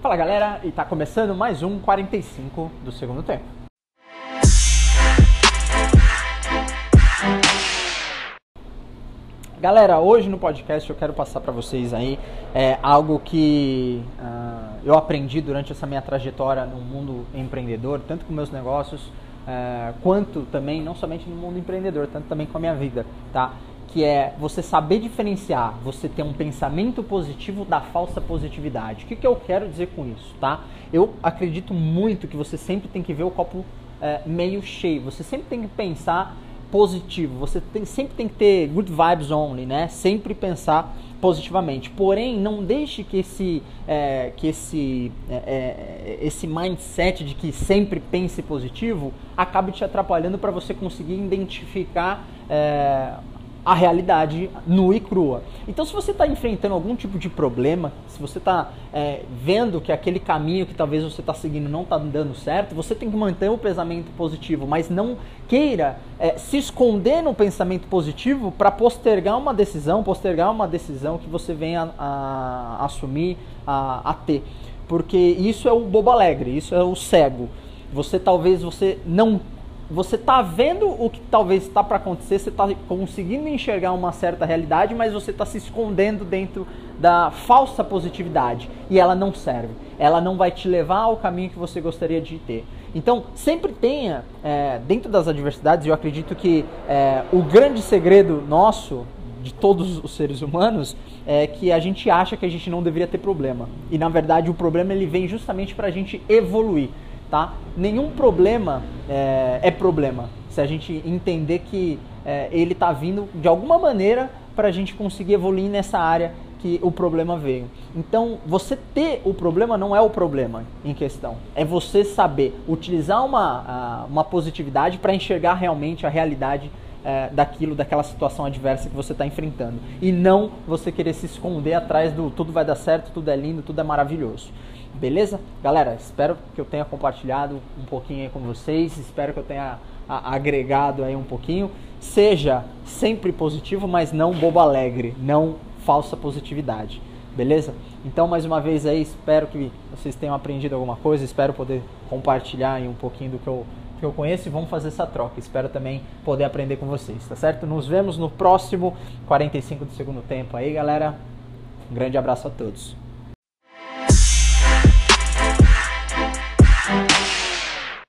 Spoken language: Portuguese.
Fala galera, e tá começando mais um 45 do segundo tempo. Galera, hoje no podcast eu quero passar para vocês aí é, algo que uh, eu aprendi durante essa minha trajetória no mundo empreendedor, tanto com meus negócios, uh, quanto também, não somente no mundo empreendedor, tanto também com a minha vida, tá? Que é você saber diferenciar, você ter um pensamento positivo da falsa positividade. O que, que eu quero dizer com isso, tá? Eu acredito muito que você sempre tem que ver o copo é, meio cheio, você sempre tem que pensar positivo, você tem, sempre tem que ter good vibes only, né? Sempre pensar positivamente. Porém, não deixe que esse, é, que esse, é, é esse mindset de que sempre pense positivo acabe te atrapalhando para você conseguir identificar é, a realidade nua e crua. Então, se você está enfrentando algum tipo de problema, se você está é, vendo que aquele caminho que talvez você está seguindo não está dando certo, você tem que manter o pensamento positivo, mas não queira é, se esconder no pensamento positivo para postergar uma decisão, postergar uma decisão que você venha a, a assumir, a, a ter. Porque isso é o bobo alegre, isso é o cego. Você talvez você não você está vendo o que talvez está para acontecer, você está conseguindo enxergar uma certa realidade, mas você está se escondendo dentro da falsa positividade e ela não serve. Ela não vai te levar ao caminho que você gostaria de ter. Então, sempre tenha, é, dentro das adversidades, eu acredito que é, o grande segredo nosso, de todos os seres humanos, é que a gente acha que a gente não deveria ter problema. E na verdade, o problema ele vem justamente para a gente evoluir tá? Nenhum problema é, é problema se a gente entender que é, ele está vindo de alguma maneira para a gente conseguir evoluir nessa área que o problema veio. Então, você ter o problema não é o problema em questão. É você saber utilizar uma, uma positividade para enxergar realmente a realidade é, daquilo, daquela situação adversa que você está enfrentando. E não você querer se esconder atrás do tudo vai dar certo, tudo é lindo, tudo é maravilhoso. Beleza? Galera, espero que eu tenha compartilhado um pouquinho aí com vocês, espero que eu tenha agregado aí um pouquinho. Seja sempre positivo, mas não bobo alegre, não falsa positividade. Beleza? Então, mais uma vez aí, espero que vocês tenham aprendido alguma coisa, espero poder compartilhar aí um pouquinho do que eu, que eu conheço e vamos fazer essa troca. Espero também poder aprender com vocês, tá certo? Nos vemos no próximo 45 do segundo tempo aí, galera. Um grande abraço a todos.